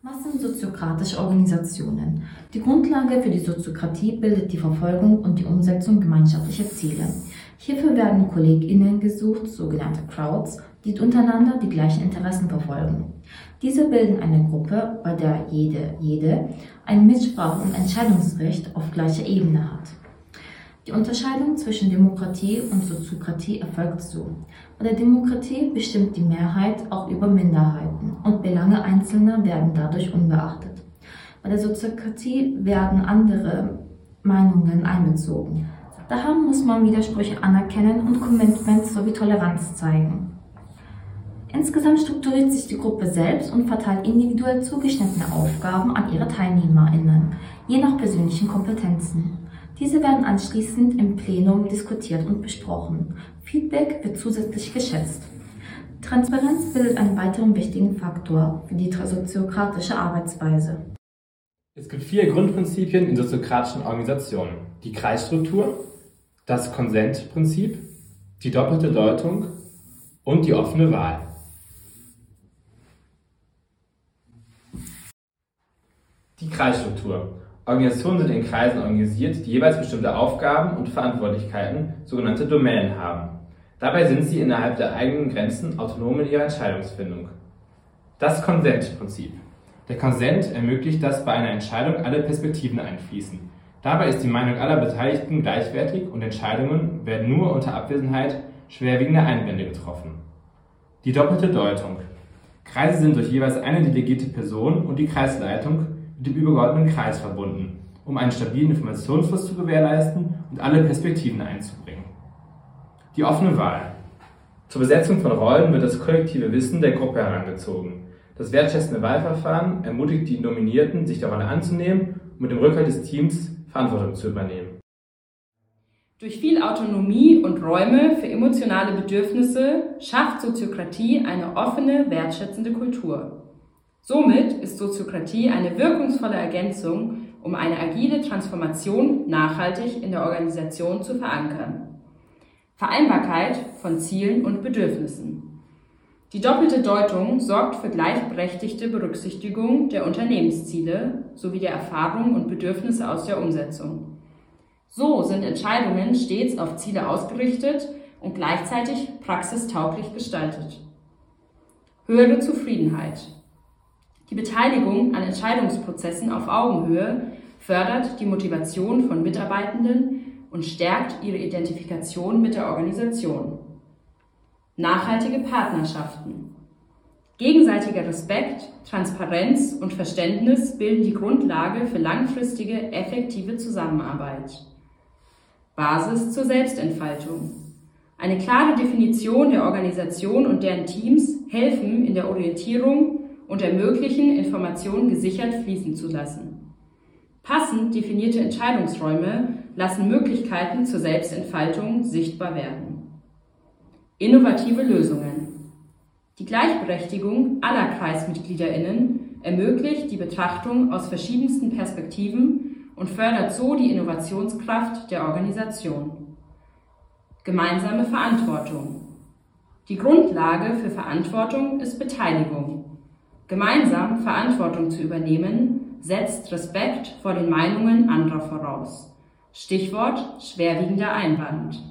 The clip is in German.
Was sind soziokratische Organisationen? Die Grundlage für die Soziokratie bildet die Verfolgung und die Umsetzung gemeinschaftlicher Ziele. Hierfür werden KollegInnen gesucht, sogenannte Crowds, die untereinander die gleichen Interessen verfolgen. Diese bilden eine Gruppe, bei der jede, jede ein Mitsprache- und Entscheidungsrecht auf gleicher Ebene hat. Die Unterscheidung zwischen Demokratie und Soziokratie erfolgt so. Bei der Demokratie bestimmt die Mehrheit auch über Minderheiten und Belange Einzelner werden dadurch unbeachtet. Bei der Soziokratie werden andere Meinungen einbezogen. Daher muss man Widersprüche anerkennen und Commitment sowie Toleranz zeigen. Insgesamt strukturiert sich die Gruppe selbst und verteilt individuell zugeschnittene Aufgaben an ihre TeilnehmerInnen, je nach persönlichen Kompetenzen. Diese werden anschließend im Plenum diskutiert und besprochen. Feedback wird zusätzlich geschätzt. Transparenz bildet einen weiteren wichtigen Faktor für die soziokratische Arbeitsweise. Es gibt vier Grundprinzipien in soziokratischen Organisationen. Die Kreisstruktur, das Konsentprinzip, die doppelte Deutung und die offene Wahl. Die Kreisstruktur. Organisationen sind in Kreisen organisiert, die jeweils bestimmte Aufgaben und Verantwortlichkeiten, sogenannte Domänen haben. Dabei sind sie innerhalb der eigenen Grenzen autonom in ihrer Entscheidungsfindung. Das Konsentprinzip. Der Konsent ermöglicht, dass bei einer Entscheidung alle Perspektiven einfließen. Dabei ist die Meinung aller Beteiligten gleichwertig und Entscheidungen werden nur unter Abwesenheit schwerwiegender Einwände getroffen. Die doppelte Deutung. Kreise sind durch jeweils eine delegierte Person und die Kreisleitung mit dem übergeordneten Kreis verbunden, um einen stabilen Informationsfluss zu gewährleisten und alle Perspektiven einzubringen. Die offene Wahl. Zur Besetzung von Rollen wird das kollektive Wissen der Gruppe herangezogen. Das wertschätzende Wahlverfahren ermutigt die Nominierten, sich der Rolle anzunehmen und mit dem Rückhalt des Teams Verantwortung zu übernehmen. Durch viel Autonomie und Räume für emotionale Bedürfnisse schafft Soziokratie eine offene, wertschätzende Kultur. Somit ist Soziokratie eine wirkungsvolle Ergänzung, um eine agile Transformation nachhaltig in der Organisation zu verankern. Vereinbarkeit von Zielen und Bedürfnissen. Die doppelte Deutung sorgt für gleichberechtigte Berücksichtigung der Unternehmensziele sowie der Erfahrungen und Bedürfnisse aus der Umsetzung. So sind Entscheidungen stets auf Ziele ausgerichtet und gleichzeitig praxistauglich gestaltet. Höhere Zufriedenheit. Die Beteiligung an Entscheidungsprozessen auf Augenhöhe fördert die Motivation von Mitarbeitenden und stärkt ihre Identifikation mit der Organisation. Nachhaltige Partnerschaften. Gegenseitiger Respekt, Transparenz und Verständnis bilden die Grundlage für langfristige, effektive Zusammenarbeit. Basis zur Selbstentfaltung. Eine klare Definition der Organisation und deren Teams helfen in der Orientierung und ermöglichen, Informationen gesichert fließen zu lassen. Passend definierte Entscheidungsräume lassen Möglichkeiten zur Selbstentfaltung sichtbar werden. Innovative Lösungen. Die Gleichberechtigung aller Kreismitgliederinnen ermöglicht die Betrachtung aus verschiedensten Perspektiven und fördert so die Innovationskraft der Organisation. Gemeinsame Verantwortung. Die Grundlage für Verantwortung ist Beteiligung. Gemeinsam Verantwortung zu übernehmen, setzt Respekt vor den Meinungen anderer voraus. Stichwort schwerwiegender Einwand.